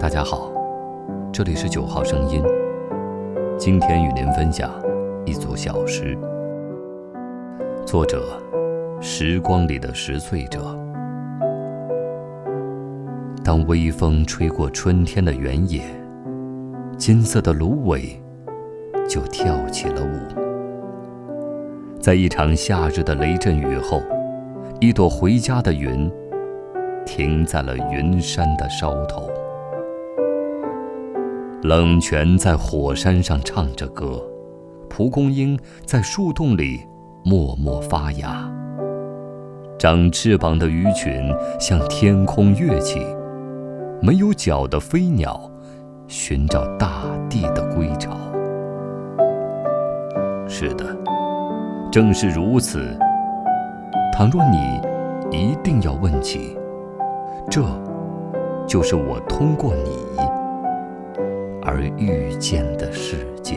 大家好，这里是九号声音。今天与您分享一组小诗，作者：时光里的拾穗者。当微风吹过春天的原野，金色的芦苇就跳起了舞。在一场夏日的雷阵雨后，一朵回家的云停在了云山的梢头。冷泉在火山上唱着歌，蒲公英在树洞里默默发芽。长翅膀的鱼群向天空跃起，没有脚的飞鸟寻找大地的归巢。是的，正是如此。倘若你一定要问起，这，就是我通过你。而遇见的世界。